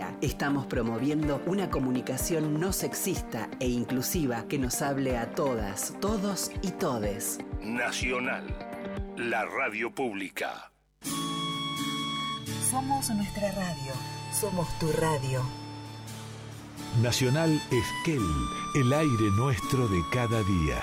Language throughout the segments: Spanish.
día. Estamos promoviendo una comunicación no sexista e inclusiva que nos hable a todas, todos y todes. Nacional, la radio pública. Somos nuestra radio. Somos tu radio. Nacional Esquel, el aire nuestro de cada día.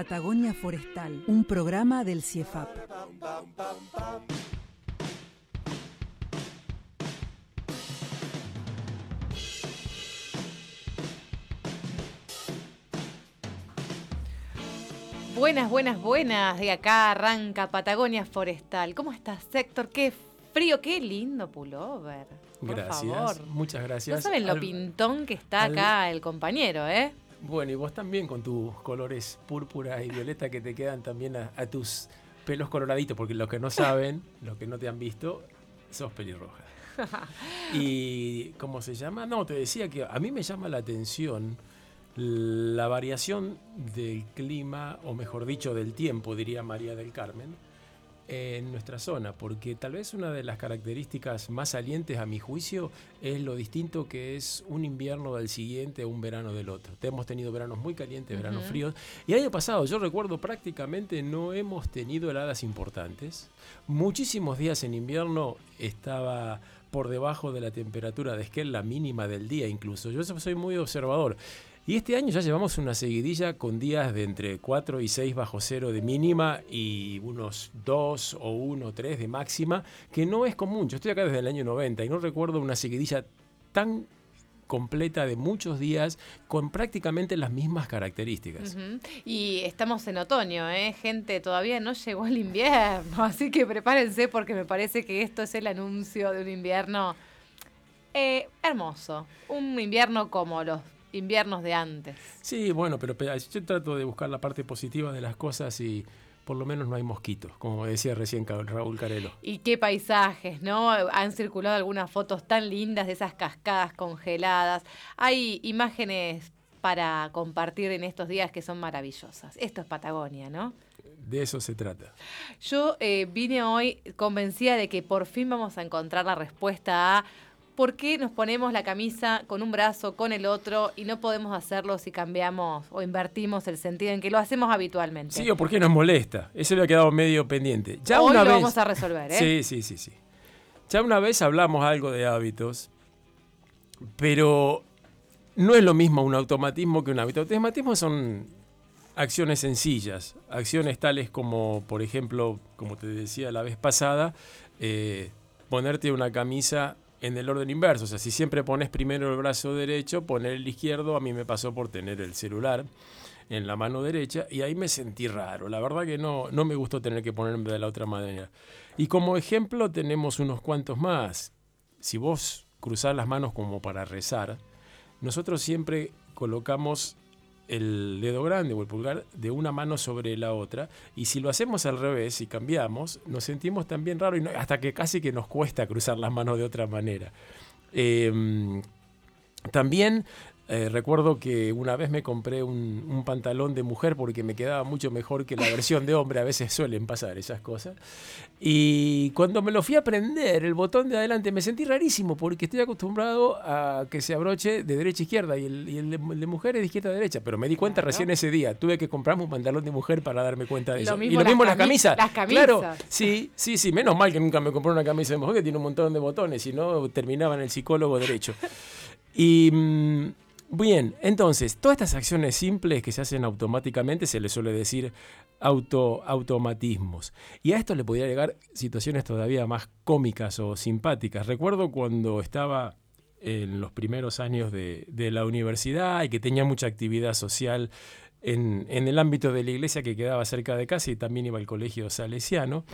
Patagonia Forestal, un programa del CIEFAP. Buenas, buenas, buenas. De acá arranca Patagonia Forestal. ¿Cómo estás, Héctor? Qué frío, qué lindo pullover. Por Gracias, favor. muchas gracias. No saben lo Al- pintón que está al- acá el compañero, ¿eh? Bueno, y vos también con tus colores púrpura y violeta que te quedan también a, a tus pelos coloraditos, porque los que no saben, los que no te han visto, sos pelirroja. y ¿cómo se llama? No, te decía que a mí me llama la atención la variación del clima, o mejor dicho, del tiempo, diría María del Carmen, en nuestra zona, porque tal vez una de las características más salientes a mi juicio es lo distinto que es un invierno del siguiente un verano del otro. Hemos tenido veranos muy calientes, veranos fríos, y el año pasado, yo recuerdo prácticamente no hemos tenido heladas importantes. Muchísimos días en invierno estaba por debajo de la temperatura de Esquel, la mínima del día incluso. Yo soy muy observador. Y este año ya llevamos una seguidilla con días de entre 4 y 6 bajo cero de mínima y unos 2 o 1 o 3 de máxima, que no es común. Yo estoy acá desde el año 90 y no recuerdo una seguidilla tan completa de muchos días con prácticamente las mismas características. Y estamos en otoño, ¿eh? Gente, todavía no llegó el invierno, así que prepárense porque me parece que esto es el anuncio de un invierno eh, hermoso. Un invierno como los inviernos de antes. Sí, bueno, pero pe- yo trato de buscar la parte positiva de las cosas y por lo menos no hay mosquitos, como decía recién Raúl Carelo. Y qué paisajes, ¿no? Han circulado algunas fotos tan lindas de esas cascadas congeladas. Hay imágenes para compartir en estos días que son maravillosas. Esto es Patagonia, ¿no? De eso se trata. Yo eh, vine hoy convencida de que por fin vamos a encontrar la respuesta a por qué nos ponemos la camisa con un brazo, con el otro, y no podemos hacerlo si cambiamos o invertimos el sentido en que lo hacemos habitualmente. Sí, o por qué nos molesta. Eso le ha quedado medio pendiente. Ya Hoy una lo vez, vamos a resolver, ¿eh? Sí, sí, sí, sí. Ya una vez hablamos algo de hábitos, pero no es lo mismo un automatismo que un hábito. Automatismo son acciones sencillas, acciones tales como, por ejemplo, como te decía la vez pasada, eh, ponerte una camisa en el orden inverso. O sea, si siempre pones primero el brazo derecho, poner el izquierdo, a mí me pasó por tener el celular en la mano derecha y ahí me sentí raro. La verdad que no, no me gustó tener que ponerme de la otra manera. Y como ejemplo tenemos unos cuantos más. Si vos cruzás las manos como para rezar, nosotros siempre colocamos el dedo grande o el pulgar de una mano sobre la otra y si lo hacemos al revés y cambiamos, nos sentimos también raro y no- hasta que casi que nos cuesta cruzar las manos de otra manera. Eh, también eh, recuerdo que una vez me compré un, un pantalón de mujer porque me quedaba mucho mejor que la versión de hombre, a veces suelen pasar esas cosas. Y cuando me lo fui a prender, el botón de adelante, me sentí rarísimo porque estoy acostumbrado a que se abroche de derecha a izquierda y el, y el de, el de mujer es de izquierda a derecha. Pero me di cuenta Claro. recién ese día. Tuve que comprarme un pantalón de mujer para darme cuenta de Lo eso. mismo y lo las mismo las cami- camisas. las camisas. Claro, sí, sí, sí. Menos mal que nunca me compré una camisa de mujer que tiene un montón de botones, si no terminaba en el psicólogo derecho. Y mm, bien, entonces, todas estas acciones simples que se hacen automáticamente se les suele decir auto, automatismos. Y a esto le podría llegar situaciones todavía más cómicas o simpáticas. Recuerdo cuando estaba en los primeros años de, de la universidad y que tenía mucha actividad social en, el ámbito de la iglesia que quedaba cerca de casa y también iba al colegio salesiano.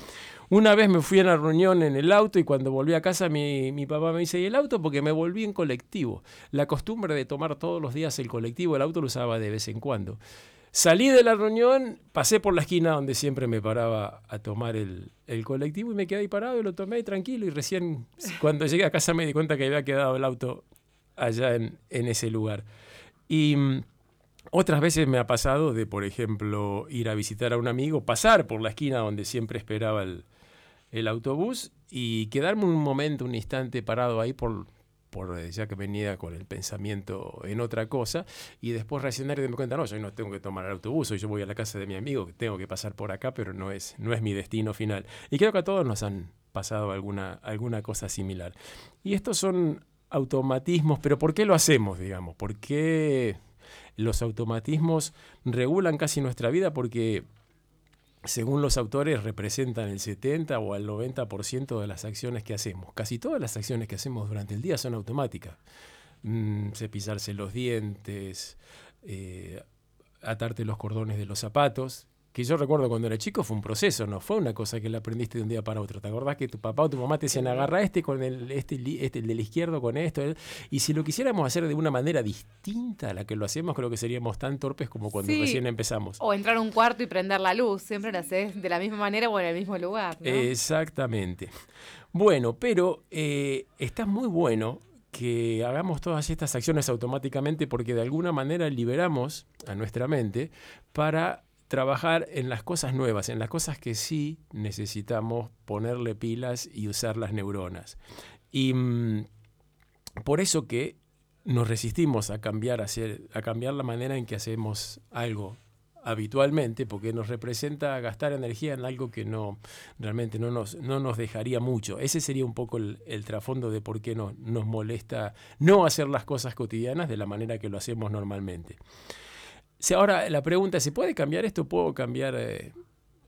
Una vez me fui a una reunión en el auto y cuando volví a casa mi, mi papá me dice, ¿y el auto? Porque me volví en colectivo. La costumbre de tomar todos los días el colectivo, el auto lo usaba de vez en cuando. Salí de la reunión, pasé por la esquina donde siempre me paraba a tomar el, el colectivo y me quedé ahí parado y lo tomé tranquilo y recién cuando llegué a casa me di cuenta que había quedado el auto allá en, en ese lugar. Y mm, otras veces me ha pasado de, por ejemplo, ir a visitar a un amigo, pasar por la esquina donde siempre esperaba el, autobús y quedarme un momento, un instante parado ahí por, por eh, ya que venía con el pensamiento en otra cosa y después reaccionar y darme cuenta, no, yo no tengo que tomar el autobús, hoy yo voy a la casa de mi amigo, tengo que pasar por acá, pero no es, no es mi destino final. Y creo que a todos nos han pasado alguna, alguna cosa similar. Y estos son automatismos, pero ¿por qué lo hacemos, digamos? ¿Por qué los automatismos regulan casi nuestra vida? Porque según los autores, representan el 70 o el 90% de las acciones que hacemos. Casi todas las acciones que hacemos durante el día son automáticas. Mm, cepillarse los dientes, eh, atarte los cordones de los zapatos, que yo recuerdo cuando era chico fue un proceso, no fue una cosa que la aprendiste de un día para otro. ¿Te acordás que tu papá o tu mamá te decían agarra este con el, este, este, el del izquierdo con esto? el-"? Y si lo quisiéramos hacer de una manera distinta a la que lo hacemos, creo que seríamos tan torpes como cuando Sí. recién empezamos. O entrar a un cuarto y prender la luz. Siempre lo haces de la misma manera o en el mismo lugar. ¿no? Exactamente. Bueno, pero eh, está muy bueno que hagamos todas estas acciones automáticamente porque de alguna manera liberamos a nuestra mente para trabajar en las cosas nuevas, en las cosas que sí necesitamos ponerle pilas y usar las neuronas. Y mm, por eso que nos resistimos a cambiar, a, hacer, a cambiar la manera en que hacemos algo habitualmente, porque nos representa gastar energía en algo que no realmente no nos, no nos dejaría mucho. Ese sería un poco el, trasfondo de por qué nos, nos molesta no hacer las cosas cotidianas de la manera que lo hacemos normalmente. Si ahora la pregunta es, ¿se puede cambiar esto? ¿Puedo cambiar eh,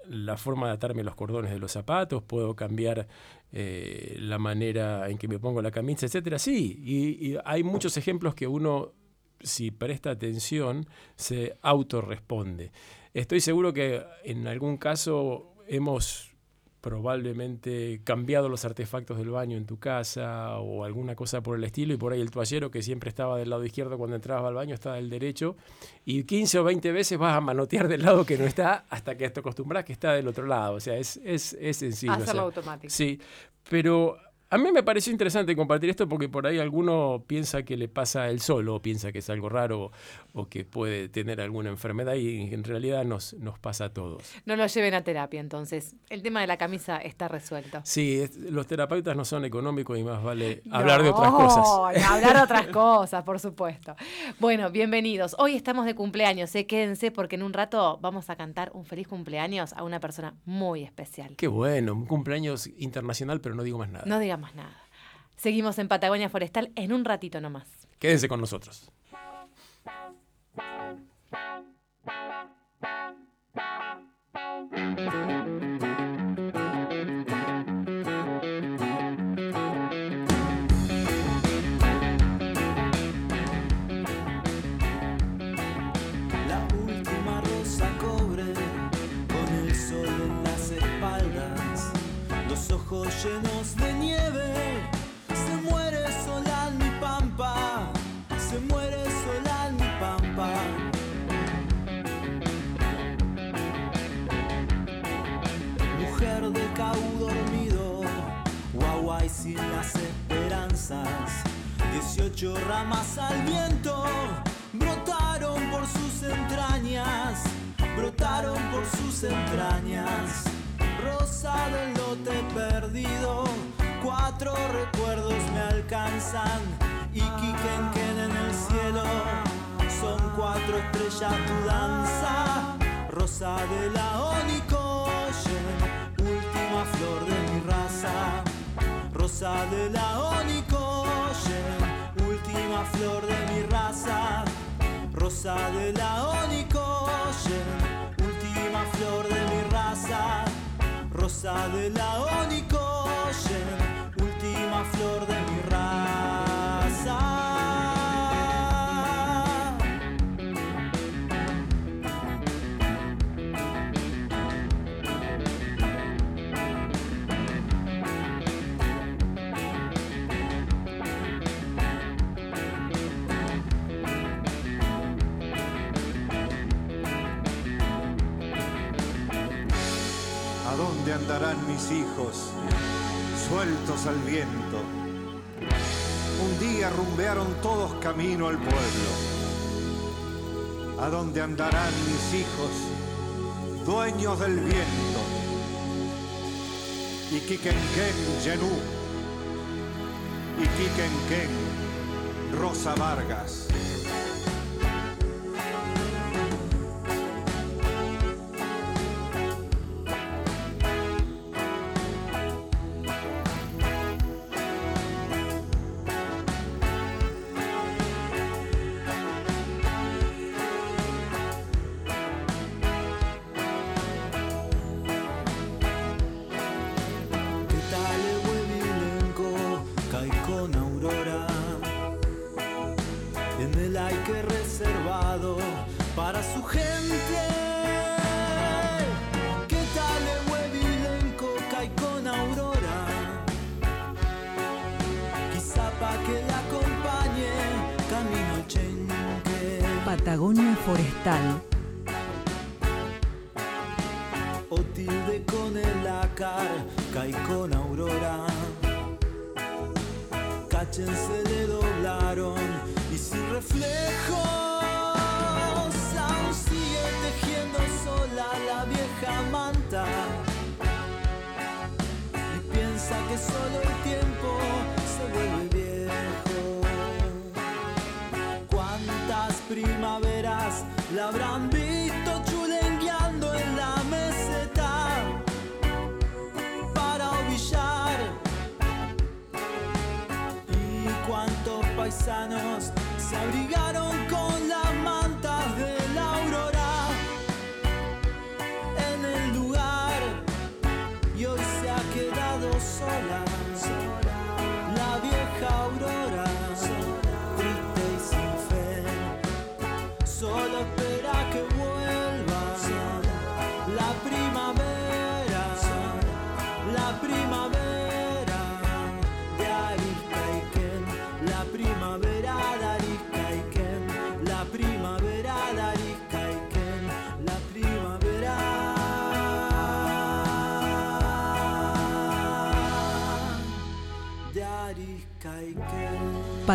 la forma de atarme los cordones de los zapatos? ¿Puedo cambiar eh, la manera en que me pongo la camisa, etcétera? Sí, y, y hay muchos ejemplos que uno, si presta atención, se autorresponde. Estoy seguro que en algún caso hemos probablemente cambiado los artefactos del baño en tu casa o alguna cosa por el estilo y por ahí el toallero que siempre estaba del lado izquierdo cuando entrabas al baño estaba del derecho y 15 o 20 veces vas a manotear del lado que no está hasta que te acostumbras que está del otro lado. O sea, es, es, es sencillo. Hacerlo hacer. automático. Sí, pero a mí me pareció interesante compartir esto porque por ahí alguno piensa que le pasa él solo, o piensa que es algo raro o que puede tener alguna enfermedad y en realidad nos, nos pasa a todos. No lo lleven a terapia, entonces. El tema de la camisa está resuelto. Sí, es- los terapeutas no son económicos y más vale hablar de otras cosas. No, hablar de otras cosas, por supuesto. Bueno, bienvenidos. Hoy estamos de cumpleaños, ¿eh? quédense porque en un rato vamos a cantar un feliz cumpleaños a una persona muy especial. Qué bueno, un cumpleaños internacional, pero no digo más nada. No diga más nada. Seguimos en Patagonia Forestal en un ratito nomás. Quédense con nosotros. 18 ramas al viento brotaron por sus entrañas, brotaron por sus entrañas. Rosa del lote perdido, cuatro recuerdos me alcanzan. Y Quiquenquen en el cielo, son cuatro estrellas tu danza. Rosa de la Onicoyen, última flor de mi raza. Rosa de la Onicoyen, última flor de mi raza. Rosa de la Onicoyen, última flor de mi raza. Rosa de la Onicoyen, ¿A dónde andarán mis hijos, sueltos al viento? Un día rumbearon todos camino al pueblo. ¿A dónde andarán mis hijos, dueños del viento? Iquiquenquén, Yenú. Iquiquenquén, Rosa Vargas.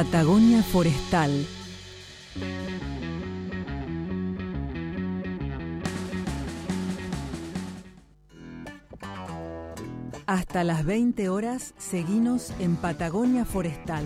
Patagonia Forestal. Hasta las 20 horas, seguinos en Patagonia Forestal.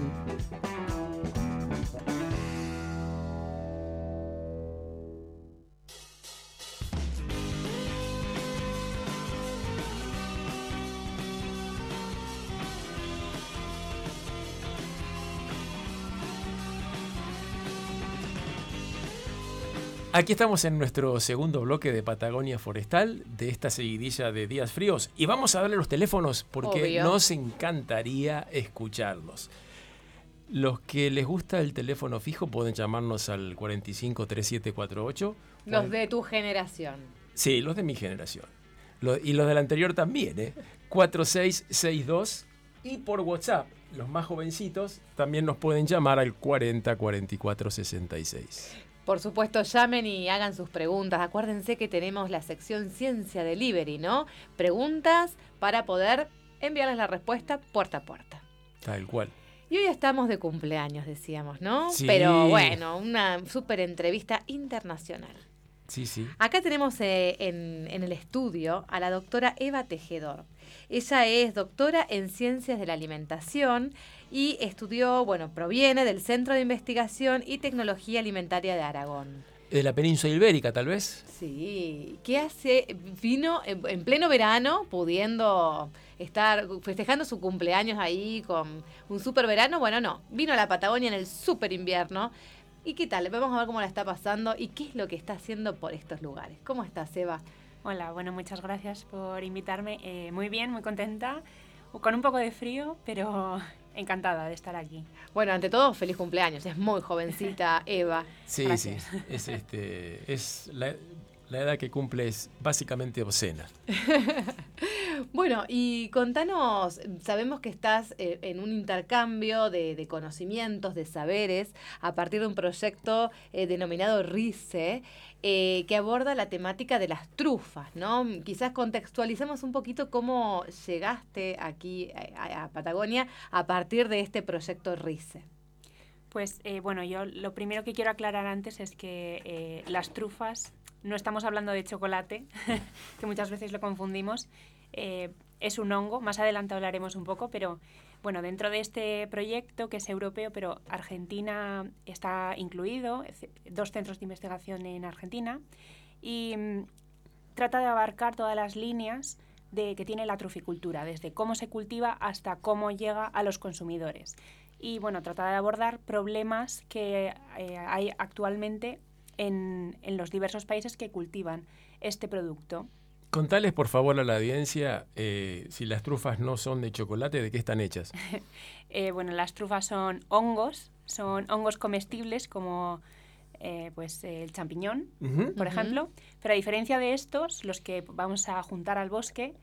Aquí estamos en nuestro segundo bloque de Patagonia Forestal, de esta seguidilla de días fríos. Y vamos a darle los teléfonos porque Obvio. nos encantaría escucharlos. Los que les gusta el teléfono fijo pueden llamarnos al 45 3748. Los de tu generación. Sí, los de mi generación. Y los del anterior también, ¿eh? 4662. Y por WhatsApp, los más jovencitos también nos pueden llamar al 40 44 66. Por supuesto, llamen y hagan sus preguntas. Acuérdense que tenemos la sección Ciencia Delivery, ¿no? Preguntas para poder enviarles la respuesta puerta a puerta. Tal cual. Y hoy estamos de cumpleaños, decíamos, ¿no? Sí. Pero bueno, una súper entrevista internacional. Sí, sí. Acá tenemos eh, en, en el estudio a la doctora Eva Tejedor. Ella es doctora en Ciencias de la Alimentación y estudió, bueno, proviene del Centro de Investigación y Tecnología Alimentaria de Aragón. De la península ibérica, tal vez. Sí, ¿qué hace? Vino en, en pleno verano, pudiendo estar festejando su cumpleaños ahí con un super verano. Bueno, no, vino a la Patagonia en el super invierno. ¿Y qué tal? Vamos a ver cómo la está pasando y qué es lo que está haciendo por estos lugares. ¿Cómo estás, Eva? Hola, bueno, muchas gracias por invitarme. Eh, muy bien, muy contenta, con un poco de frío, pero encantada de estar aquí. Bueno, ante todo, feliz cumpleaños. Es muy jovencita, Eva. Sí, Gracias. sí. Es, este, es la, la edad que cumple es básicamente obscena. Bueno, y contanos, sabemos que estás eh, en un intercambio de, conocimientos, de saberes, a partir de un proyecto eh, denominado RICE, eh, que aborda la temática de las trufas, ¿no? Quizás contextualicemos un poquito cómo llegaste aquí a Patagonia a partir de este proyecto RICE. Pues eh, bueno, yo lo primero que quiero aclarar antes es que eh, las trufas, no estamos hablando de chocolate, que muchas veces lo confundimos, eh, es un hongo, más adelante hablaremos un poco, pero bueno, dentro de este proyecto que es europeo, pero Argentina está incluido, dos centros de investigación en Argentina, y mm, trata de abarcar todas las líneas de, que tiene la truficultura, desde cómo se cultiva hasta cómo llega a los consumidores. Y bueno, trata de abordar problemas que eh, hay actualmente en, en los diversos países que cultivan este producto. Contales por favor a la audiencia eh, si las trufas no son de chocolate, ¿de qué están hechas? Eh, bueno, las trufas son hongos, son hongos comestibles como eh, pues el champiñón, por ejemplo. Pero a diferencia de estos, los que vamos a juntar al bosque,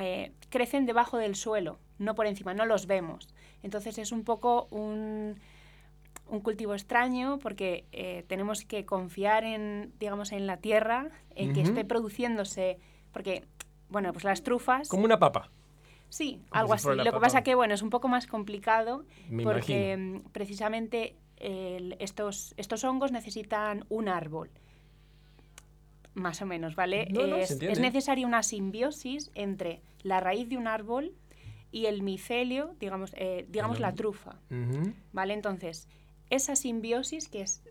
eh, crecen debajo del suelo, no por encima, no los vemos. Entonces es un poco un, un cultivo extraño porque eh, tenemos que confiar en, digamos, en la tierra, en que esté produciéndose, porque, bueno, pues las trufas... Como una papa, Sí, Como algo si así. Lo que pasa que, bueno, es un poco más complicado me porque imagino. mm, precisamente el- estos, estos hongos necesitan un árbol. Más o menos, ¿vale? No, no, se es, es necesaria una simbiosis entre la raíz de un árbol y el micelio, digamos, eh, digamos la trufa. ¿vale? Entonces, esa simbiosis que es,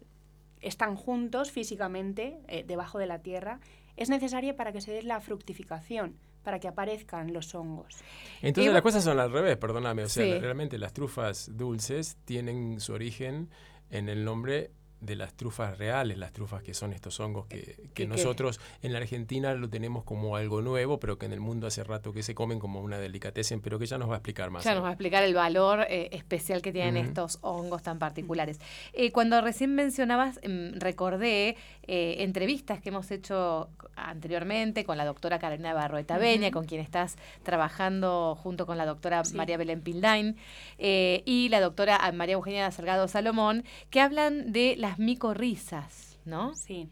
están juntos físicamente eh, debajo de la tierra es necesaria para que se dé la fructificación, para que aparezcan los hongos. Entonces Y las cosas son al revés, perdóname. O sea, Sí. realmente las trufas dulces tienen su origen en el nombre de las trufas reales, las trufas que son estos hongos que, que que- nosotros en la Argentina lo tenemos como algo nuevo, pero que en el mundo hace rato que se comen como una delicatessen, pero que ya nos va a explicar más. Ya nos va a explicar el valor eh, especial que tienen estos hongos tan particulares. Eh, cuando recién mencionabas, mm, recordé eh, entrevistas que hemos hecho anteriormente con la doctora Carolina Barroeta Beña, Ujú. con quien estás trabajando junto con la doctora Sí. María Belén Pildain eh, y la doctora María Eugenia Salgado Salomón, que hablan de las micorrizas, ¿no? Sí,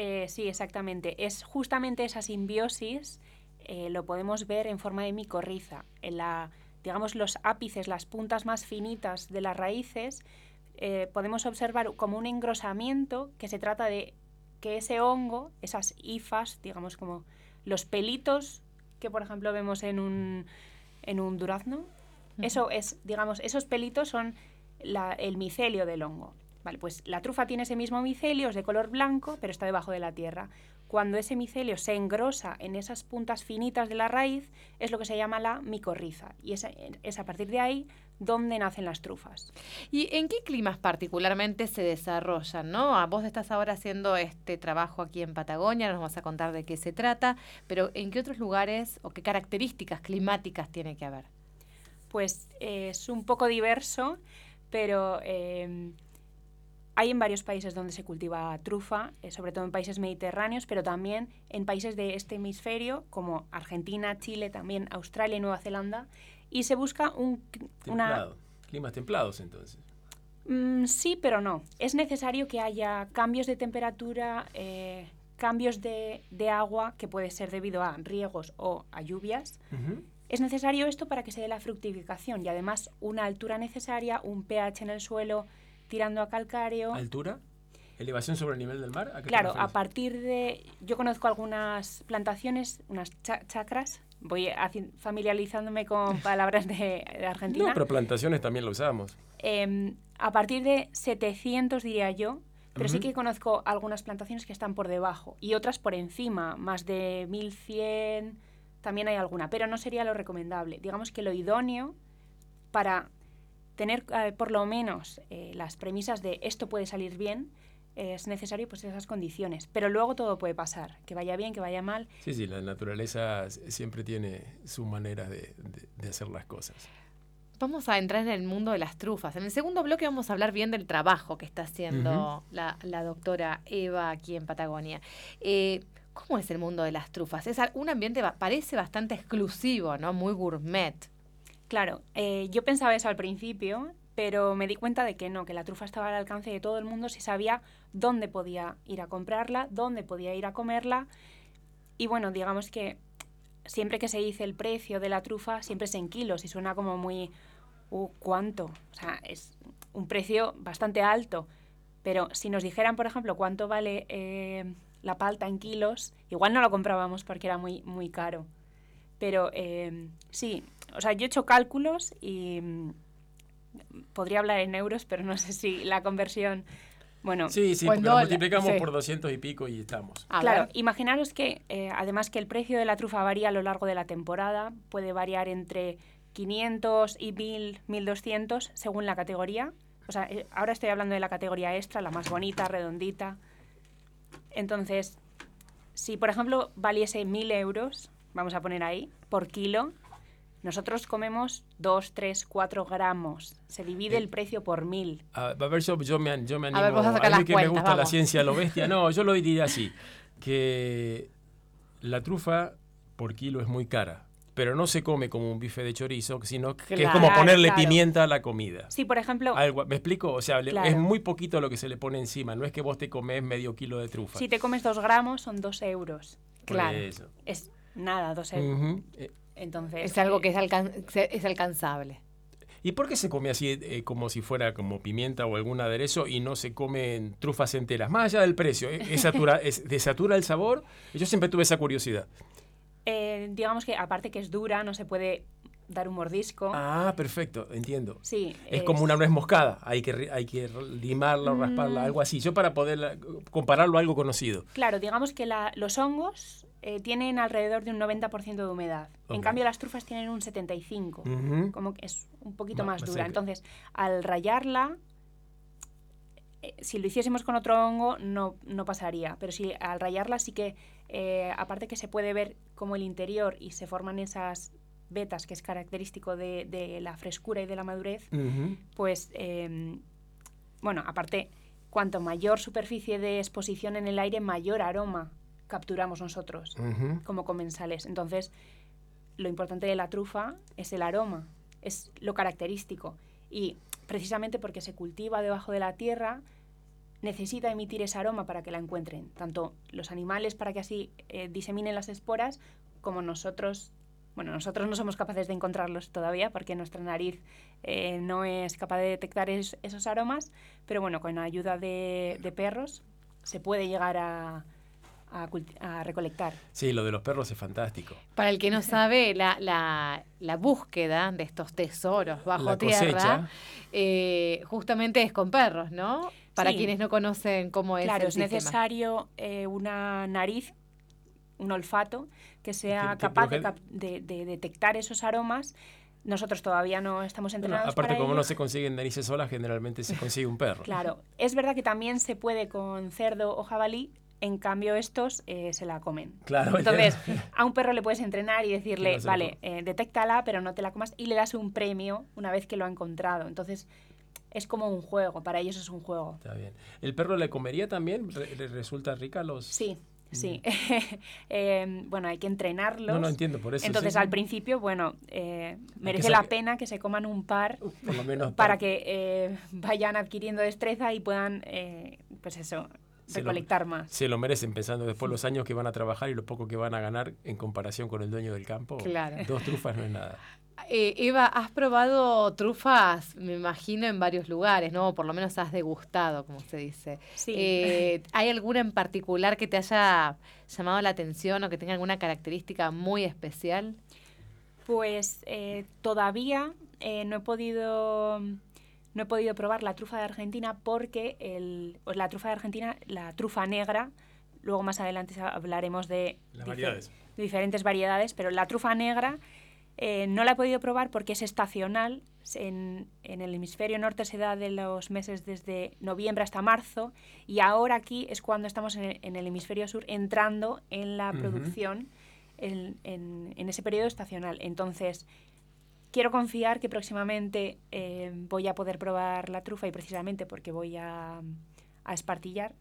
Eh, sí, exactamente. Es justamente esa simbiosis, eh, lo podemos ver en forma de micorriza. En la, digamos, los ápices, las puntas más finitas de las raíces, eh, podemos observar como un engrosamiento que se trata de que ese hongo, esas hifas, digamos como los pelitos que por ejemplo vemos en un, en un durazno, eso es, digamos, esos pelitos son la- el micelio del hongo. Vale, pues la trufa tiene ese mismo micelio, es de color blanco, pero está debajo de la tierra. Cuando ese micelio se engrosa en esas puntas finitas de la raíz, es lo que se llama la micorriza. Y es, a- es a partir de ahí donde nacen las trufas. ¿Y en qué climas particularmente se desarrollan? ¿no? Ah, Vos estás ahora haciendo este trabajo aquí en Patagonia, nos vas a contar de qué se trata, pero ¿en qué otros lugares o qué características climáticas tiene que haber? Pues eh, es un poco diverso, pero eh, hay en varios países donde se cultiva trufa, eh, sobre todo en países mediterráneos, pero también en países de este hemisferio, como Argentina, Chile, también Australia y Nueva Zelanda, y se busca un, una... Templado. Climas templados entonces. Mm, sí, pero no. Es necesario que haya cambios de temperatura, eh, cambios de, de agua, que puede ser debido a riegos o a lluvias, es necesario esto para que se dé la fructificación y además una altura necesaria, un pH en el suelo tirando a calcáreo. ¿Altura? ¿Elevación sobre el nivel del mar? ¿A qué te Claro, a partir de... Yo conozco algunas plantaciones, unas cha- chacras, voy familiarizándome con palabras de, de Argentina. No, pero plantaciones también lo usamos. Em, a partir de 700 diría yo, pero sí que conozco algunas plantaciones que están por debajo y otras por encima, más de 1100, también hay alguna, pero no sería lo recomendable. Digamos que lo idóneo para tener eh, por lo menos eh, las premisas de esto puede salir bien, es necesario pues esas condiciones, pero luego todo puede pasar, que vaya bien, que vaya mal. Sí, sí, la naturaleza siempre tiene su manera de, de- de hacer las cosas. Vamos a entrar en el mundo de las trufas. En el segundo bloque vamos a hablar bien del trabajo que está haciendo la, la doctora Eva aquí en Patagonia. Eh, ¿Cómo es el mundo de las trufas? Es un ambiente, parece bastante exclusivo, ¿no? Muy gourmet. Claro, eh, yo pensaba eso al principio, pero me di cuenta de que no, que la trufa estaba al alcance de todo el mundo si sabía dónde podía ir a comprarla, dónde podía ir a comerla. Y bueno, digamos que siempre que se dice el precio de la trufa, siempre es en kilos y suena como muy... Uh, ¿Cuánto? O sea, es un precio bastante alto. Pero si nos dijeran, por ejemplo, cuánto vale eh, la palta en kilos, igual no lo comprábamos porque era muy, muy caro. Pero eh, sí, o sea, yo he hecho cálculos y mm, podría hablar en euros, pero no sé si la conversión... Bueno, Sí, sí, en porque lo multiplicamos sí. por 200 y pico y estamos. A claro, ver. imaginaros que eh, además que el precio de la trufa varía a lo largo de la temporada, puede variar entre 500 y 1000, 1200 según la categoría. O sea, eh, ahora estoy hablando de la categoría extra, la más bonita, redondita. Entonces, si por ejemplo valiese 1000 euros, vamos a poner ahí, por kilo, nosotros comemos 2, 3, 4 gramos. Se divide Eh, el precio por 1000. A, a ver, yo, yo me, yo me animo. A ver, vos a sacar mí las que cuentas, me gusta la ciencia, lo bestia. No, yo lo diría así: que la trufa por kilo es muy cara, pero no se come como un bife de chorizo, sino que es como ponerle claro. pimienta a la comida. Sí, por ejemplo, Algo, ¿Me explico? O sea, Claro. es muy poquito lo que se le pone encima. No es que vos te comes medio kilo de trufa. si te comes 2 gramos son 2 euros. Claro. eso. Es nada, 2 euros. Eh, Entonces, Es algo eh, que es, alcan- se- es alcanzable. ¿Y por qué se come así eh, como si fuera como pimienta o algún aderezo y no se comen trufas enteras? Más allá del precio, ¿eh? ¿Es satura, es- ¿desatura el sabor? Yo siempre tuve esa curiosidad. eh, digamos que aparte que es dura, no se puede dar un mordisco. Ah, perfecto, entiendo. Sí, Es como una nuez moscada, hay que, hay que limarla o Mm. rasparla, algo así. Yo para poder compararlo a algo conocido. Claro, digamos que la- los hongos eh, tienen alrededor de un 90% de humedad. En cambio, las trufas tienen un 75%. Ujú. Como que es un poquito Ma- más dura. Entonces, al rayarla, eh, si lo hiciésemos con otro hongo, no, no pasaría. Pero si al rayarla sí que, eh, aparte que se puede ver como el interior y se forman esas vetas, que es característico de, de la frescura y de la madurez, pues, eh, bueno, aparte, cuanto mayor superficie de exposición en el aire, mayor aroma capturamos nosotros como comensales. Entonces, lo importante de la trufa es el aroma, es lo característico. Y precisamente porque se cultiva debajo de la tierra, necesita emitir ese aroma para que la encuentren, tanto los animales para que así eh, diseminen las esporas, como nosotros. Bueno, nosotros no somos capaces de encontrarlos todavía porque nuestra nariz eh, no es capaz de detectar es- esos aromas, pero bueno, con la ayuda de, de perros se puede llegar a, a a recolectar. Sí, lo de los perros es fantástico. Para el que no sabe, la, la, la búsqueda de estos tesoros bajo La tierra cosecha. eh, justamente es con perros, ¿no? Para Sí. quienes no conocen cómo es Claro, el es sistema. necesario eh, una nariz, un olfato, que sea que- capaz de, de- de detectar esos aromas. Nosotros todavía no estamos Bueno, entrenados aparte, para como ello. no se consiguen narices solas, generalmente se consigue un perro. Claro, es verdad que también se puede con cerdo o jabalí, en cambio estos eh, se la comen. Claro, Entonces, a un perro le puedes entrenar y decirle, no vale, eh, detéctala, pero no te la comas, y le das un premio una vez que lo ha encontrado. Entonces, es como un juego, para ellos es un juego. Está bien. ¿El perro le comería también? ¿Le resulta rica los...? Sí, sí. Eh, bueno, hay que entrenarlos. No, no entiendo, por eso Entonces, sí. al principio, bueno, eh, merece la pena que se coman un par Por lo menos para que eh, vayan adquiriendo destreza y puedan, pues eso, Lo- recolectar más. Se lo merecen pensando después los años que van a trabajar y lo poco que van a ganar en comparación con el dueño del campo. Claro. Dos trufas no es nada. Eh, Eva, has probado trufas, me imagino, en varios lugares, ¿no? Por lo menos has degustado, como se dice. Sí. Eh, ¿Hay alguna en particular que te haya llamado la atención o que tenga alguna característica muy especial? Pues eh, todavía eh, no he podido no he podido probar la trufa de Argentina porque el, pues la trufa de Argentina, la trufa negra, luego más adelante hablaremos de, variedades. diferentes variedades, pero la trufa negra eh, no la he podido probar porque es estacional. En, en el hemisferio norte se da de los meses desde noviembre hasta marzo y ahora aquí es cuando estamos en el, en el hemisferio sur entrando en la producción en, en- en ese periodo estacional. Entonces, quiero confiar que próximamente eh, voy a poder probar la trufa y precisamente porque voy a, a espartillar.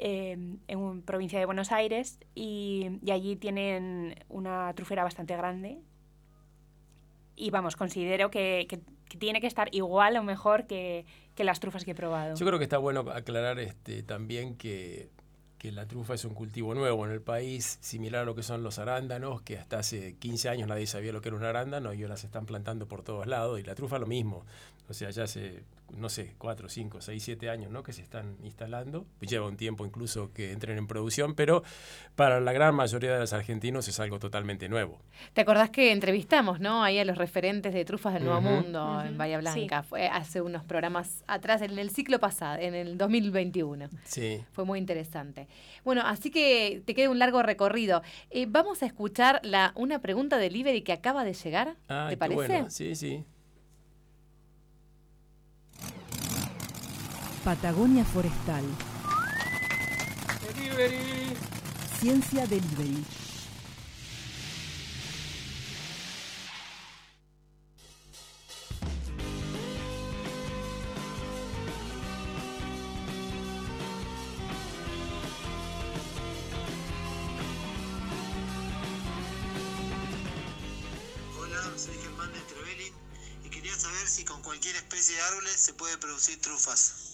eh, en un- provincia de Buenos Aires y, y allí tienen una trufera bastante grande. Y vamos, considero que, que- que tiene que estar igual o mejor que, que las trufas que he probado. Yo creo que está bueno aclarar este, también que, que la trufa es un cultivo nuevo en el país, similar a lo que son los arándanos, que hasta hace 15 años nadie sabía lo que era un arándano y ahora se están plantando por todos lados. Y la trufa lo mismo. O sea, ya hace, no sé, 4, 5, 6, 7 años ¿no? que se están instalando. Lleva un tiempo incluso que entren en producción, pero para la gran mayoría de los argentinos es algo totalmente nuevo. ¿Te acordás que entrevistamos, no? Ahí a los referentes de trufas del Nuevo. Mundo en Bahía Blanca. Fue hace unos programas atrás, en el ciclo pasado, en el 2021. Sí. Fue muy interesante. Bueno, así que te queda un largo recorrido. Eh, vamos a escuchar la, una pregunta de delivery que acaba de llegar. Ah, ¿Te parece? bueno. Sí, sí. Patagonia Forestal. Delivery. Ciencia Delivery. Hola, soy Germán de Trevelin y quería saber si con cualquier especie de árboles se puede producir trufas.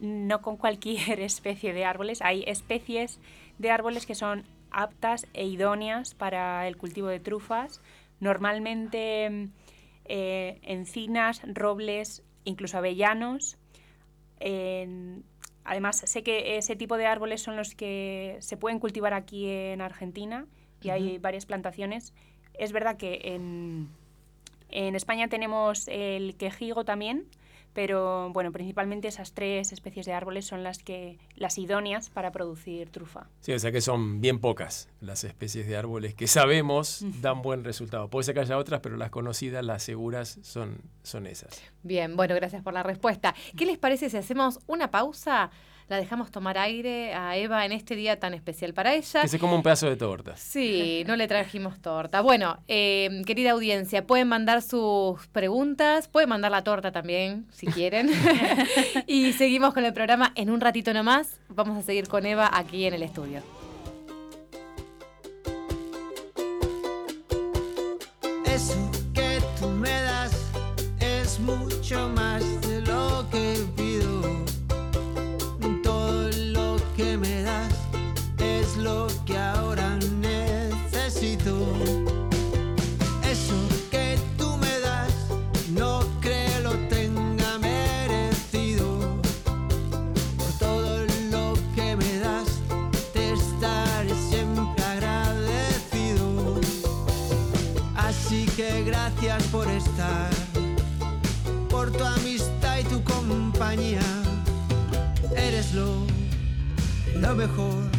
No con cualquier especie de árboles. Hay especies de árboles que son aptas e idóneas para el cultivo de trufas. Normalmente eh, encinas, robles, incluso avellanos. Además, sé que ese tipo de árboles son los que se pueden cultivar aquí en Argentina y hay varias plantaciones. Es verdad que en, en España tenemos el quejigo también, pero bueno, principalmente esas tres especies de árboles son las que las idóneas para producir trufa. Sí, o sea que son bien pocas las especies de árboles que sabemos dan buen resultado. Puede ser que haya otras, pero las conocidas, las seguras, son, son esas. Bien, bueno, gracias por la respuesta. ¿Qué les parece si hacemos una pausa? La dejamos tomar aire a Eva en este día tan especial para ella. Que se come un pedazo de torta. Sí, no le trajimos torta. Bueno, eh, querida audiencia, pueden mandar sus preguntas, pueden mandar la torta también, si quieren. y seguimos con el programa en un ratito nomás. Vamos a seguir con Eva aquí en el estudio. Eso lo mejor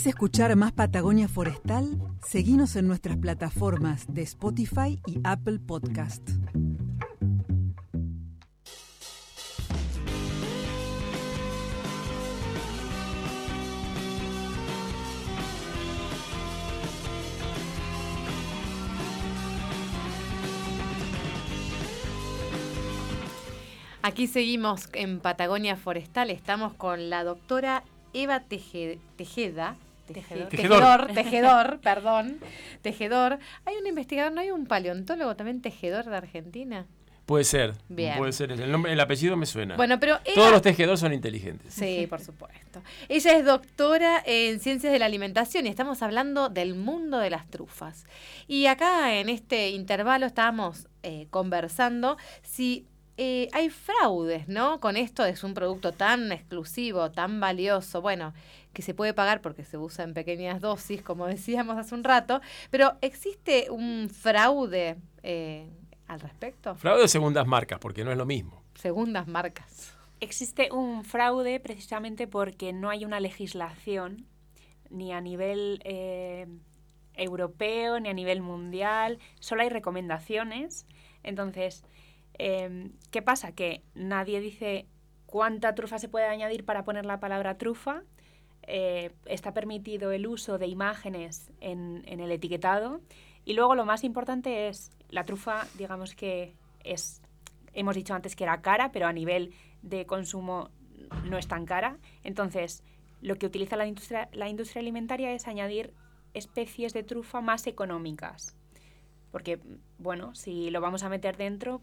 ¿Querés escuchar más Patagonia Forestal? Seguinos en nuestras plataformas de Spotify y Apple Podcast. Aquí seguimos en Patagonia Forestal. Estamos con la doctora Eva Teje- Tejeda. Tejedor. Tejedor. Tejedor, perdón. Tejedor. Hay un investigador, ¿no hay un paleontólogo también tejedor de Argentina? Puede ser. Bien. Puede ser. El, nombre, el apellido me suena. Bueno, pero Todos los tejedores son inteligentes. Sí, por supuesto. Ella es doctora en ciencias de la alimentación y estamos hablando del mundo de las trufas. Y acá en este intervalo estábamos eh, conversando si eh, hay fraudes, ¿no? Con esto es un producto tan exclusivo, tan valioso, bueno, que se puede pagar porque se usa en pequeñas dosis, como decíamos hace un rato, pero ¿existe un fraude eh, al respecto? Fraude de segundas marcas, porque no es lo mismo. Segundas marcas. Existe un fraude precisamente porque no hay una legislación ni a nivel eh, europeo ni a nivel mundial, solo hay recomendaciones. Entonces, eh, ¿qué pasa? Que nadie dice cuánta trufa se puede añadir para poner la palabra trufa. Eh, está permitido el uso de imágenes en, en el etiquetado. Y luego lo más importante es la trufa, digamos que es, hemos dicho antes que era cara, pero a nivel de consumo no es tan cara. Entonces, lo que utiliza la industria, la industria alimentaria es añadir especies de trufa más económicas. Porque, bueno, si lo vamos a meter dentro,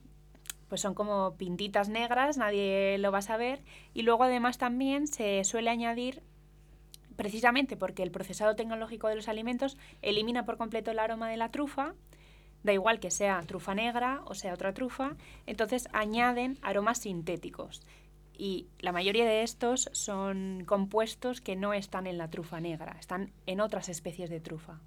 pues son como pintitas negras, nadie lo va a saber. Y luego además también se suele añadir, precisamente porque el procesado tecnológico de los alimentos elimina por completo el aroma de la trufa, da igual que sea trufa negra o sea otra trufa, entonces añaden aromas sintéticos. Y la mayoría de estos son compuestos que no están en la trufa negra, están en otras especies de trufa.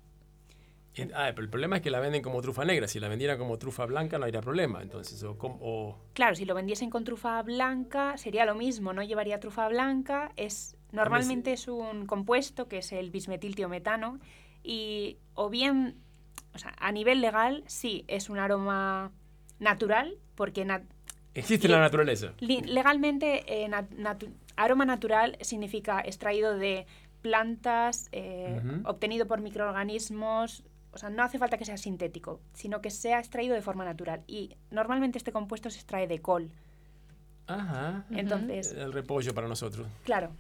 Y- ah, pero el problema es que la venden como trufa negra. Si la vendieran como trufa blanca no habría problema. Entonces, o, o- Claro, si lo vendiesen con trufa blanca sería lo mismo, no llevaría trufa blanca. Es normalmente es un compuesto que es el bismetiltiometano y o bien, o sea, a nivel legal sí es un aroma natural porque na- existe en la naturaleza. legalmente eh, nat- aroma natural significa extraído de plantas, eh, obtenido por microorganismos. O sea, no hace falta que sea sintético, sino que sea extraído de forma natural. Y normalmente este compuesto se extrae de col. Ajá. Entonces, El repollo para nosotros. Claro.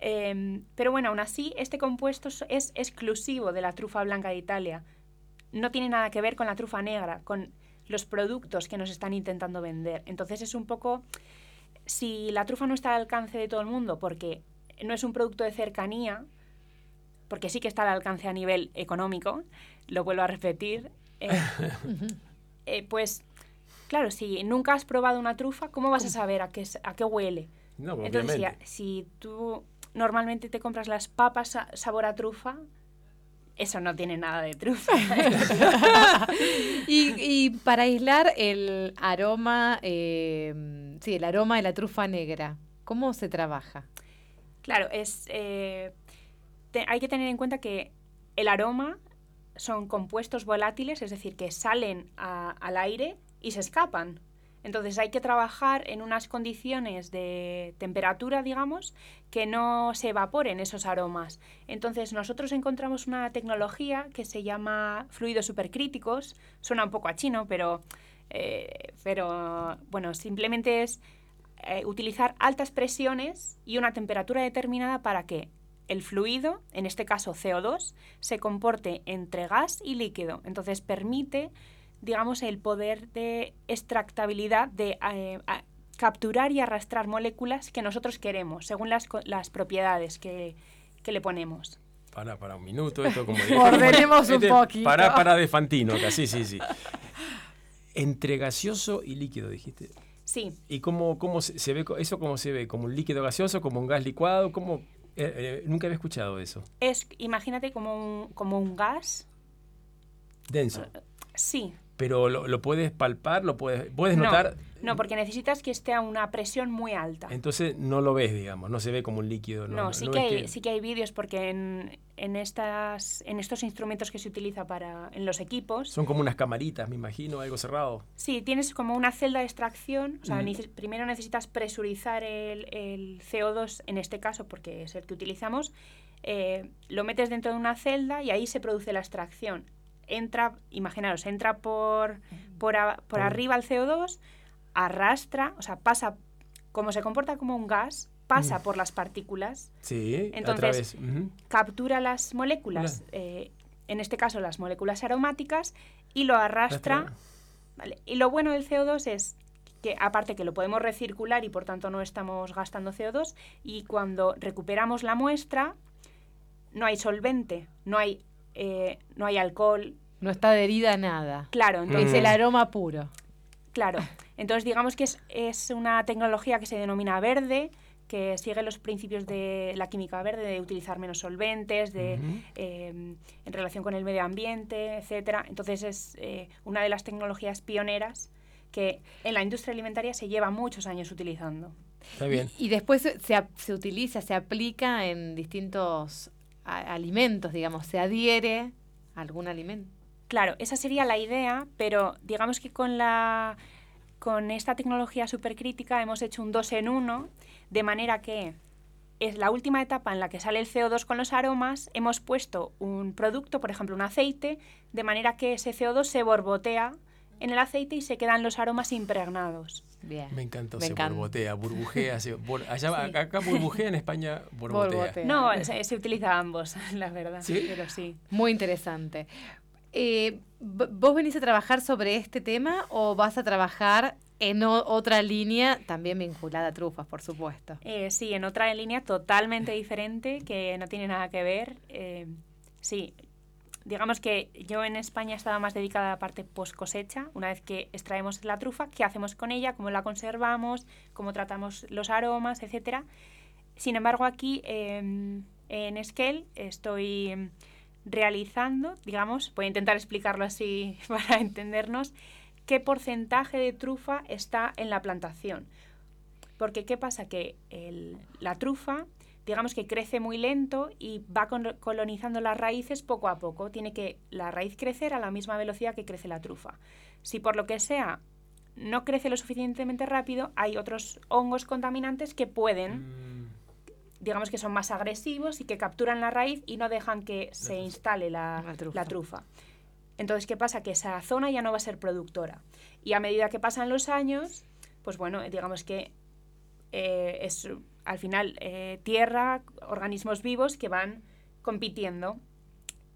Em, pero bueno, aún así, este compuesto es exclusivo de la trufa blanca de Italia. No tiene nada que ver con la trufa negra, con los productos que nos están intentando vender. Entonces es un poco, si la trufa no está al alcance de todo el mundo, porque no es un producto de cercanía, porque sí que está al alcance a nivel económico, lo vuelvo a repetir, eh, eh, pues claro, si nunca has probado una trufa, ¿cómo vas a saber a qué, a qué huele? No, Entonces, si, si tú normalmente te compras las papas sa- sabor a trufa, eso no tiene nada de trufa. y, y para aislar el aroma, eh, sí, el aroma de la trufa negra, ¿cómo se trabaja? claro, es, eh, te- hay que tener en cuenta que el aroma son compuestos volátiles, es decir, que salen a- al aire y se escapan. Entonces hay que trabajar en unas condiciones de temperatura, digamos, que no se evaporen esos aromas. Entonces nosotros encontramos una tecnología que se llama fluidos supercríticos. Suena un poco a chino, pero, eh, pero bueno, simplemente es eh, utilizar altas presiones y una temperatura determinada para que el fluido, en este caso CO2, se comporte entre gas y líquido. Entonces permite, digamos, el poder de extractabilidad de eh, a- capturar y arrastrar moléculas que nosotros queremos, según las, co- las propiedades que, que le ponemos. Para, para un minuto, esto como... Ordenemos un Este, poquito. Para, para de Fantino, acá, sí, sí, sí. Entre gaseoso y líquido, dijiste. Sí, ¿Y cómo, cómo se, se ve eso cómo se ve? ¿Como un líquido gaseoso, como un gas licuado? ¿Cómo? Eh, eh, nunca había escuchado eso. es, imagínate como un, como un gas, Denso. sí, pero lo, lo puedes palpar, lo puedes, puedes No, notar. No, porque necesitas que esté a una presión muy alta. Entonces no lo ves, digamos, no se ve como un líquido. No, sí, no que hay, sí que hay vídeos porque en, en, estas, en estos instrumentos que se utiliza para, en los equipos, Son como unas camaritas, me imagino, algo cerrado. sí, tienes como una celda de extracción. O sea, primero necesitas presurizar el, el CO2, en este caso, porque es el que utilizamos. eh, lo metes dentro de una celda y ahí se produce la extracción. Entra, imaginaros, entra por, por, a- por arriba el CO2, arrastra, o sea, pasa, como se comporta como un gas, pasa Mm. por las partículas Sí, a Entonces, captura las moléculas, eh, en este caso las moléculas aromáticas, y lo arrastra. Arrastra. ¿vale? Y lo bueno del CO2 es que aparte que lo podemos recircular y por tanto no estamos gastando CO2, y cuando recuperamos la muestra, no hay solvente, no hay, eh, no hay alcohol. No está adherida a nada. Claro, Es entonces, el aroma puro. Claro. Entonces, digamos que es, es una tecnología que se denomina verde, que sigue los principios de la química verde, de utilizar menos solventes, de, eh, en relación con el medio ambiente, etcétera. Entonces, es eh, una de las tecnologías pioneras que en la industria alimentaria se lleva muchos años utilizando. Está bien. Y después se, se utiliza, se aplica en distintos alimentos, digamos, se adhiere a algún alimento. Claro, esa sería la idea, pero digamos que con la con esta tecnología supercrítica hemos hecho un dos en uno, de manera que es la última etapa en la que sale el CO2 con los aromas, hemos puesto un producto, por ejemplo un aceite, de manera que ese CO2 se borbotea en el aceite y se quedan los aromas impregnados. Bien. Me encantó, Me se encanta. borbottea, burbujea. se bor- allá, acá, acá burbujea, en España borbotea. Borbotea. No, se, se utiliza ambos, la verdad, ¿Sí? pero sí. Muy interesante. Eh, ¿Vos venís a trabajar sobre este tema o vas a trabajar en otra línea también vinculada a trufas, por supuesto? Eh, sí, en otra línea totalmente diferente que no tiene nada que ver. eh, sí, digamos que yo en España estaba más dedicada a la parte post cosecha. Una vez que extraemos la trufa, ¿qué hacemos con ella? ¿Cómo la conservamos? ¿Cómo tratamos los aromas? Etcétera. Sin embargo, aquí eh, en Esquel estoy em, realizando, digamos, voy a intentar explicarlo así para entendernos, qué porcentaje de trufa está en la plantación. Porque ¿qué pasa? Que la trufa, digamos que crece muy lento y va colonizando las raíces poco a poco. Tiene que la raíz crecer a la misma velocidad que crece la trufa. Si por lo que sea no crece lo suficientemente rápido, hay otros hongos contaminantes que pueden, Mm, digamos que son más agresivos y que capturan la raíz y no dejan que se instale la, La trufa. la trufa. Entonces, ¿qué pasa? Que esa zona ya no va a ser productora. Y a medida que pasan los años, pues bueno, digamos que eh, es al final eh, tierra, organismos vivos que van compitiendo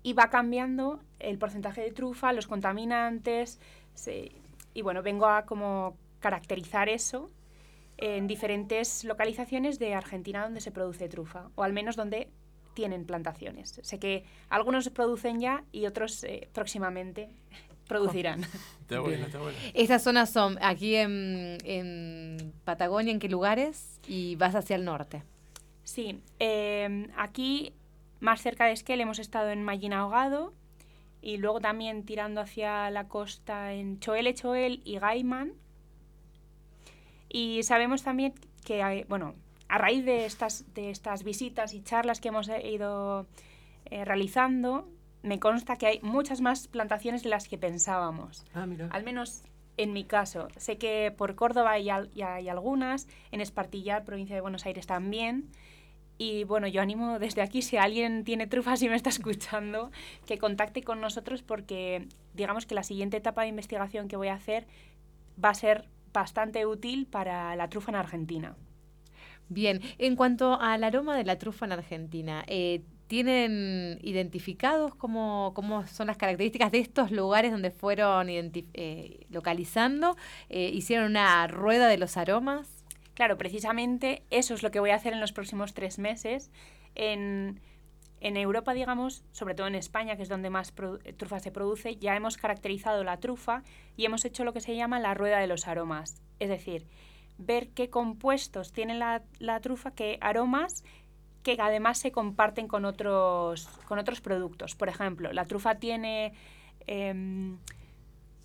y va cambiando el porcentaje de trufa, los contaminantes. se- y bueno, vengo a como caracterizar eso en diferentes localizaciones de Argentina donde se produce trufa, o al menos donde tienen plantaciones. Sé que algunos producen ya y otros eh, próximamente producirán. Está bueno, está bueno. Estas zonas son aquí en, en Patagonia, ¿en qué lugares? Y vas hacia el norte. Sí, eh, aquí más cerca de Esquel hemos estado en Mallín Ahogado y luego también tirando hacia la costa en Choel Choel y Gaiman. Y sabemos también que, hay, bueno, a raíz de estas, de estas visitas y charlas que hemos ido eh, realizando, me consta que hay muchas más plantaciones de las que pensábamos. Ah, mira. Al menos en mi caso. Sé que por Córdoba hay, al- ya hay algunas, en Espartillar, provincia de Buenos Aires también. Y bueno, yo animo desde aquí, si alguien tiene trufas y me está escuchando, que contacte con nosotros porque digamos que la siguiente etapa de investigación que voy a hacer va a ser bastante útil para la trufa en Argentina. Bien, en cuanto al aroma de la trufa en Argentina, eh, ¿tienen identificados cómo, cómo son las características de estos lugares donde fueron eh, localizando? Eh, ¿Hicieron una rueda de los aromas? Claro, precisamente eso es lo que voy a hacer en los próximos tres meses. En, en Europa, digamos, sobre todo en España, que es donde más trufa se produce, ya hemos caracterizado la trufa y hemos hecho lo que se llama la rueda de los aromas. Es decir, ver qué compuestos tiene la, la trufa, qué aromas que además se comparten con otros, con otros productos. Por ejemplo, la trufa tiene em,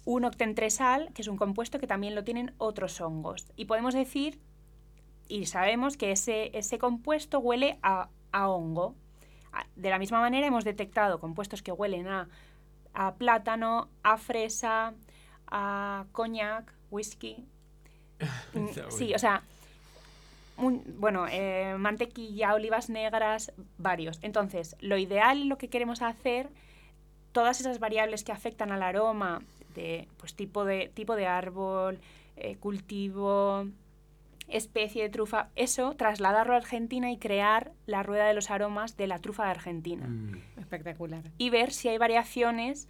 un octentresal, que es un compuesto que también lo tienen otros hongos. Y podemos decir, y sabemos que ese, ese compuesto huele a, a hongo. A- De la misma manera hemos detectado compuestos que huelen a, a plátano, a fresa, a coñac, whisky. Mm, sí, o sea, bueno, eh, mantequilla, olivas negras, varios. Entonces, lo ideal, lo que queremos hacer, todas esas variables que afectan al aroma, de pues tipo de, tipo de árbol, eh, cultivo, especie de trufa, eso, trasladarlo a Argentina y crear la rueda de los aromas de la trufa de Argentina. Mm. Espectacular. Y ver si hay variaciones,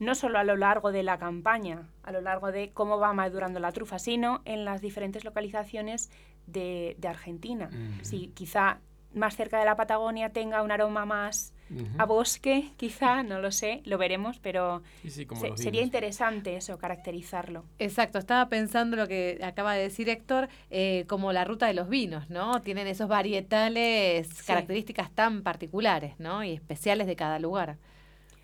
no solo a lo largo de la campaña, a lo largo de cómo va madurando la trufa, sino en las diferentes localizaciones de, de Argentina. Si quizá más cerca de la Patagonia tenga un aroma más a bosque, quizá, no lo sé, lo veremos, pero Sí, sí, como se- los sería interesante eso, caracterizarlo. Exacto, estaba pensando lo que acaba de decir Héctor, eh, como la ruta de los vinos, ¿no? Tienen esos varietales, Sí. características tan particulares, ¿no? Y especiales de cada lugar.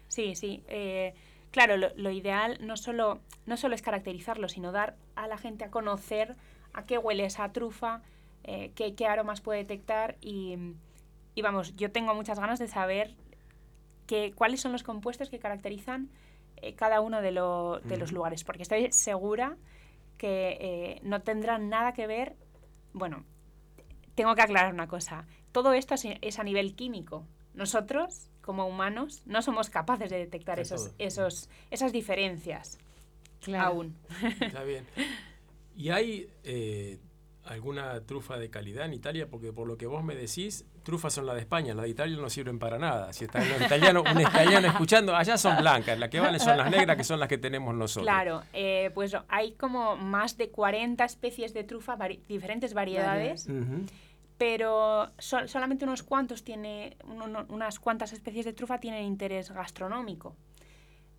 Sí, sí. eh, claro, lo, lo ideal no solo, no solo es caracterizarlo, sino dar a la gente a conocer a qué huele esa trufa, eh, qué, qué aromas puede detectar y, y vamos, yo tengo muchas ganas de saber qué, cuáles son los compuestos que caracterizan eh, cada uno de, lo- de los lugares, porque estoy segura que eh, no tendrán nada que ver, bueno, tengo que aclarar una cosa, todo esto es, es a nivel químico. Nosotros, como humanos, no somos capaces de detectar De esos, todo. esos, esas diferencias Claro. aún. Está bien. ¿Y hay eh, alguna trufa de calidad en Italia? Porque por lo que vos me decís, trufas son las de España, las de Italia no sirven para nada. Si está un italiano, un italiano escuchando, allá son blancas, las que valen son las negras, que son las que tenemos nosotros. Claro, eh, pues hay como más de 40 especies de trufa, vari- diferentes variedades. Pero sol- solamente unos cuantos tiene, unas cuantas especies de trufa tienen interés gastronómico.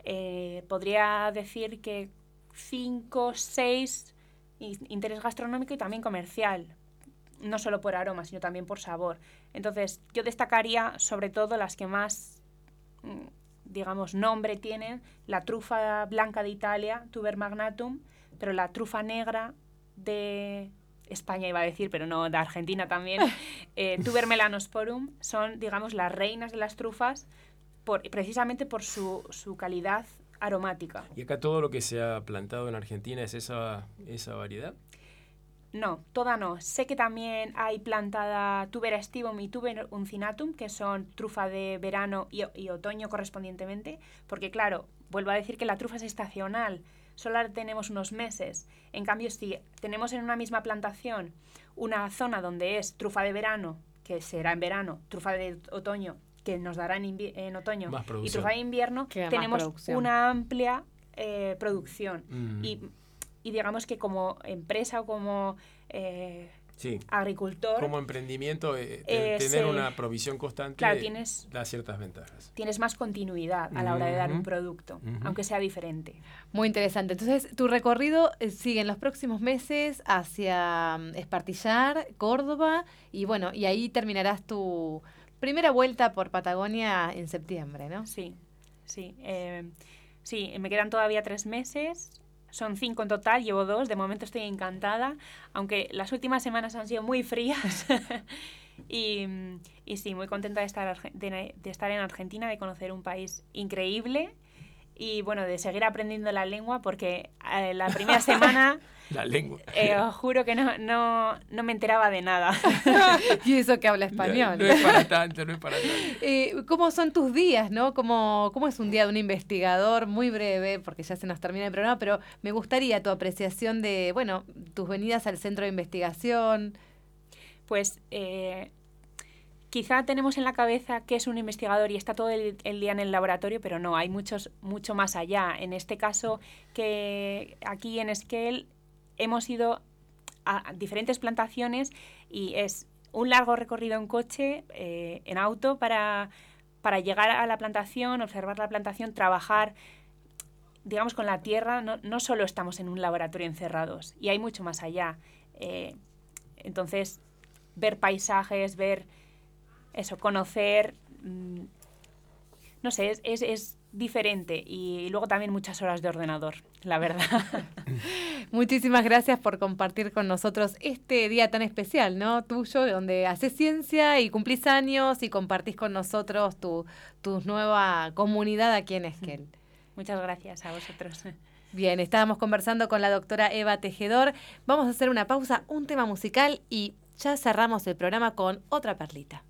Eh, podría decir que 5, 6 interés gastronómico y también comercial, no solo por aroma, sino también por sabor. Entonces, yo destacaría sobre todo las que más, mm, digamos, nombre tienen, la trufa blanca de Italia, Tuber magnatum, pero la trufa negra de España iba a decir, pero no, de Argentina también, eh, Tuber melanosporum, son, digamos, las reinas de las trufas, por, precisamente por su, su calidad aromática. ¿Y acá todo lo que se ha plantado en Argentina es esa, esa variedad? No, toda no. Sé que también hay plantada Tuber estivum y Tuber uncinatum, que son trufa de verano y, y otoño correspondientemente, porque claro, vuelvo a decir que la trufa es estacional, solo tenemos unos meses. En cambio, si tenemos en una misma plantación una zona donde es trufa de verano, que será en verano, trufa de otoño, que nos dará en, otoño, y trufa de invierno, Queda tenemos una amplia eh, producción. Mm. Y, y digamos que como empresa o como eh, Sí. agricultor, Como emprendimiento, eh, Eh, tener una provisión constante Claro, tienes- da ciertas ventajas. tienes más continuidad a la hora de dar un producto, aunque sea diferente. Muy interesante. Entonces, tu recorrido eh, sigue en los próximos meses hacia mm, Espartillar, Córdoba, y bueno, y ahí terminarás tu primera vuelta por Patagonia en septiembre, ¿no? Sí, sí. eh, sí, me quedan todavía tres meses. Son cinco en total, llevo dos. De momento estoy encantada, aunque las últimas semanas han sido muy frías. y, y sí, muy contenta de estar, de, de estar en Argentina, de conocer un país increíble y bueno, de seguir aprendiendo la lengua porque eh, la primera semana La lengua. eh, os juro que no, no, no me enteraba de nada. y eso que habla No, español. no es para tanto, no es para tanto. Eh, ¿Cómo son tus días, no? ¿Cómo, ¿Cómo es un día de un investigador? Muy breve, porque ya se nos termina el programa, pero me gustaría tu apreciación de, bueno, tus venidas al centro de investigación. Pues eh, quizá tenemos en la cabeza que es un investigador y está todo el, día en el laboratorio, pero no, hay muchos, mucho más allá. En este caso, que aquí en Esquel hemos ido a diferentes plantaciones y es un largo recorrido en coche, eh, en auto, para, para llegar a la plantación, observar la plantación, trabajar digamos, con la tierra, no, no solo estamos en un laboratorio encerrados, y hay mucho más allá. Eh, entonces, ver paisajes, ver eso, conocer, mm, no sé, es, es, es diferente y luego también muchas horas de ordenador, la verdad. Muchísimas gracias por compartir con nosotros este día tan especial, ¿no? Tuyo, donde haces ciencia y cumplís años y compartís con nosotros tu, tu nueva comunidad aquí en Esquel. Muchas gracias a vosotros. Bien, estábamos conversando con la doctora Eva Tejedor. Vamos a hacer una pausa, un tema musical y ya cerramos el programa con otra perlita.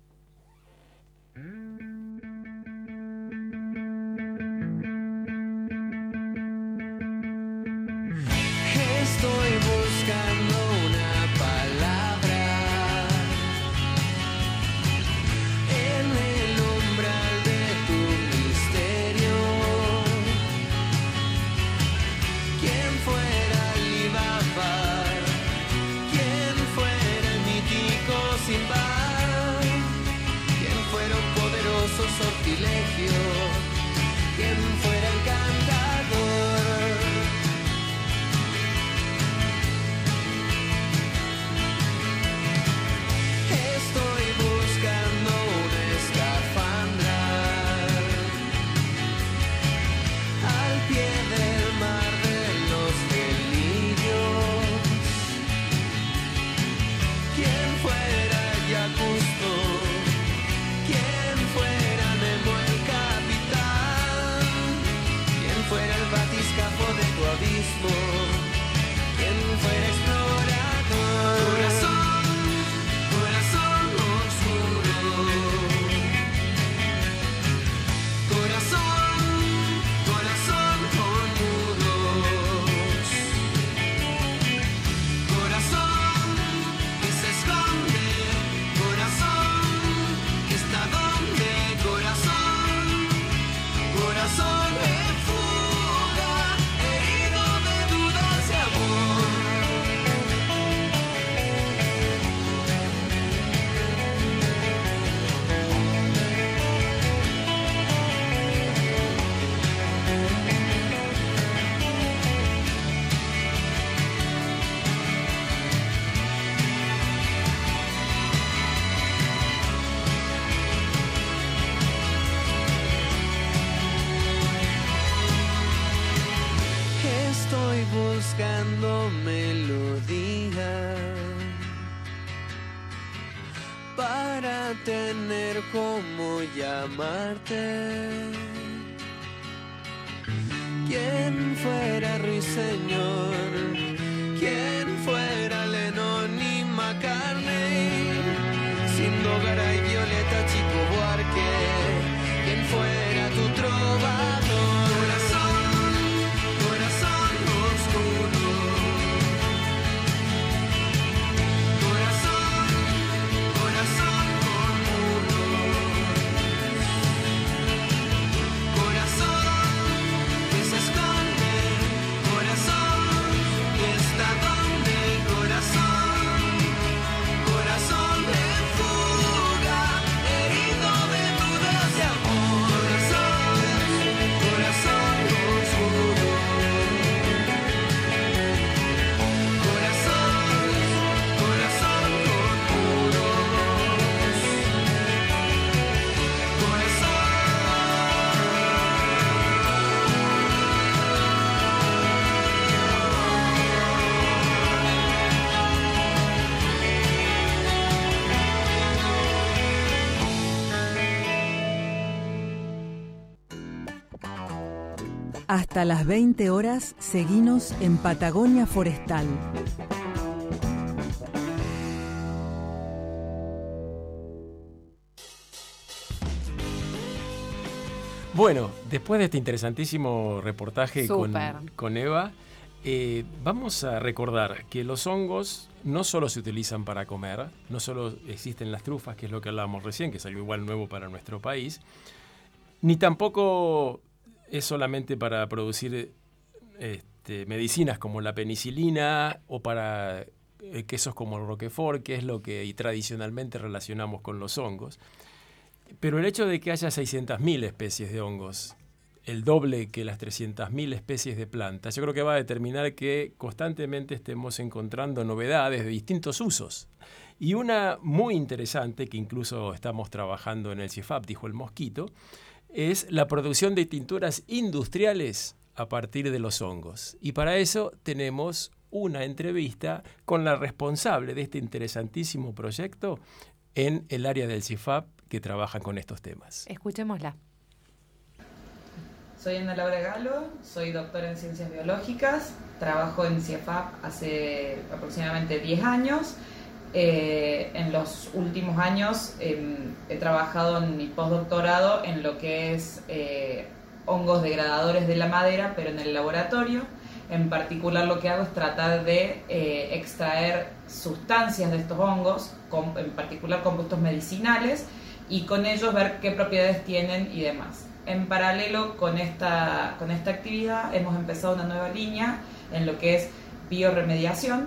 Tener como llamarte. ¿Quién fuera Ruiseñor? Hasta las 20 horas, seguinos en Patagonia Forestal. Bueno, después de este interesantísimo reportaje con, Eva, eh, vamos a recordar que los hongos no solo se utilizan para comer, no solo existen las trufas, que es lo que hablábamos recién, que es algo igual nuevo para nuestro país, ni tampoco es solamente para producir este, medicinas como la penicilina o para eh, quesos como el roquefort, que es lo que tradicionalmente relacionamos con los hongos. Pero el hecho de que haya 600.000 especies de hongos, el doble que las 300.000 especies de plantas, yo creo que va a determinar que constantemente estemos encontrando novedades de distintos usos. Y una muy interesante, que incluso estamos trabajando en el CIFAP, dijo el mosquito, es la producción de tinturas industriales a partir de los hongos. Y para eso tenemos una entrevista con la responsable de este interesantísimo proyecto en el área del CIFAP que trabaja con estos temas. Escuchémosla. Soy Ana Laura Galo, soy doctora en ciencias biológicas, trabajo en CIFAP hace aproximadamente 10 años. Eh, en los últimos años em, he trabajado en mi postdoctorado en lo que es eh, hongos degradadores de la madera, pero en el laboratorio. En particular lo que hago es tratar de eh, extraer sustancias de estos hongos, en particular compuestos medicinales, y con ellos ver qué propiedades tienen y demás. En paralelo con esta, con esta actividad hemos empezado una nueva línea en lo que es bioremediación,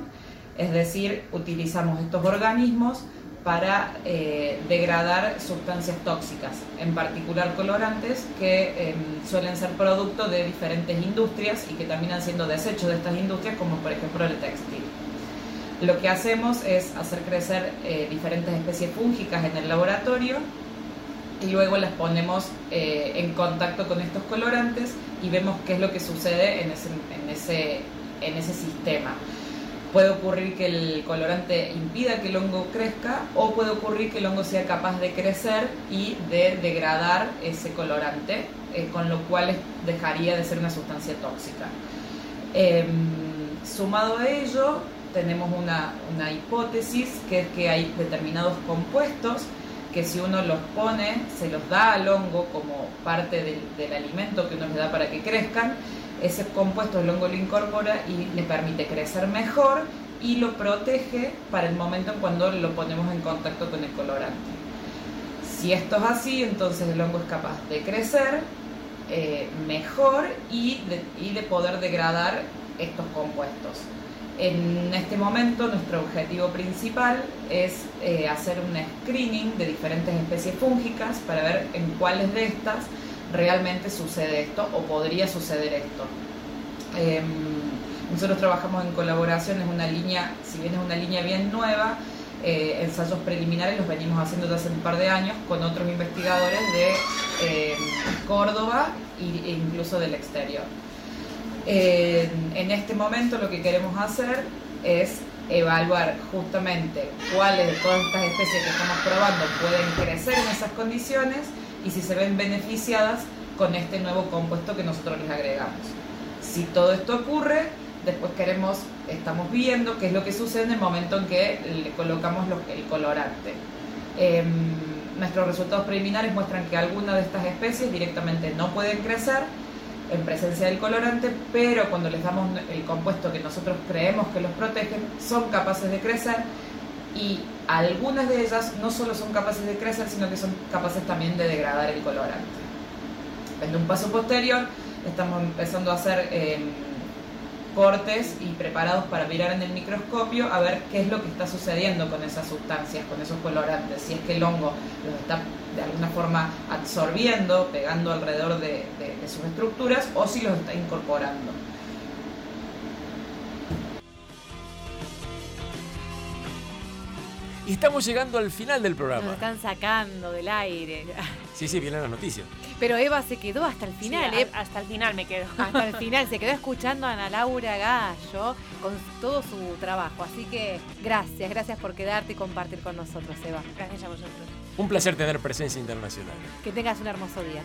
es decir, utilizamos estos organismos para eh, degradar sustancias tóxicas, en particular colorantes que em, suelen ser producto de diferentes industrias y que terminan siendo desechos de estas industrias, como por ejemplo el textil. Lo que hacemos es hacer crecer eh, diferentes especies fúngicas en el laboratorio y luego las ponemos eh, en contacto con estos colorantes y vemos qué es lo que sucede en ese, sistema. Puede ocurrir que el colorante impida que el hongo crezca o puede ocurrir que el hongo sea capaz de crecer y de degradar ese colorante, eh, con lo cual dejaría de ser una sustancia tóxica. Em, sumado a ello, tenemos una, una hipótesis que es que hay determinados compuestos que si uno los pone, se los da al hongo como parte del, del alimento que uno le da para que crezcan, ese compuesto el hongo lo incorpora y le permite crecer mejor y lo protege para el momento en cuando lo ponemos en contacto con el colorante. Si esto es así, entonces el hongo es capaz de crecer eh, mejor y de, poder degradar estos compuestos. En este momento nuestro objetivo principal es eh, hacer un screening de diferentes especies fúngicas para ver en cuáles de estas realmente sucede esto o podría suceder esto. Em, nosotros trabajamos en colaboración, es una línea, si bien es una línea bien nueva, eh, ensayos preliminares los venimos haciendo desde hace un par de años con otros investigadores de em, Córdoba e incluso del exterior. en este momento lo que queremos hacer es evaluar justamente cuáles de todas estas especies que estamos probando pueden crecer en esas condiciones y si se ven beneficiadas con este nuevo compuesto que nosotros les agregamos. Si todo esto ocurre, después queremos, estamos viendo qué es lo que sucede en el momento en que le colocamos el colorante. Em, nuestros resultados preliminares muestran que algunas de estas especies directamente no pueden crecer en presencia del colorante, pero cuando les damos el compuesto que nosotros creemos que los protege, son capaces de crecer y algunas de ellas no solo son capaces de crecer, sino que son capaces también de degradar el colorante. En un paso posterior estamos empezando a hacer em, cortes y preparados para mirar en el microscopio a ver qué es lo que está sucediendo con esas sustancias, con esos colorantes, si es que el hongo los está de alguna forma absorbiendo, pegando alrededor de sus estructuras o si los está incorporando. Y estamos llegando al final del programa. Nos están sacando del aire. Sí, sí, vienen las noticias. Pero Eva se quedó hasta el final, Sí, ¿eh? hasta el final me quedo. Hasta el final, se quedó escuchando a Ana Laura Gallo con todo su trabajo. Así que gracias, gracias por quedarte y compartir con nosotros, Eva. Gracias a vosotros. Un placer tener presencia internacional. Que tengas un hermoso día.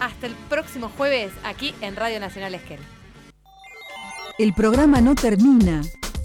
Hasta el próximo jueves aquí en Radio Nacional Esquel. El programa no termina.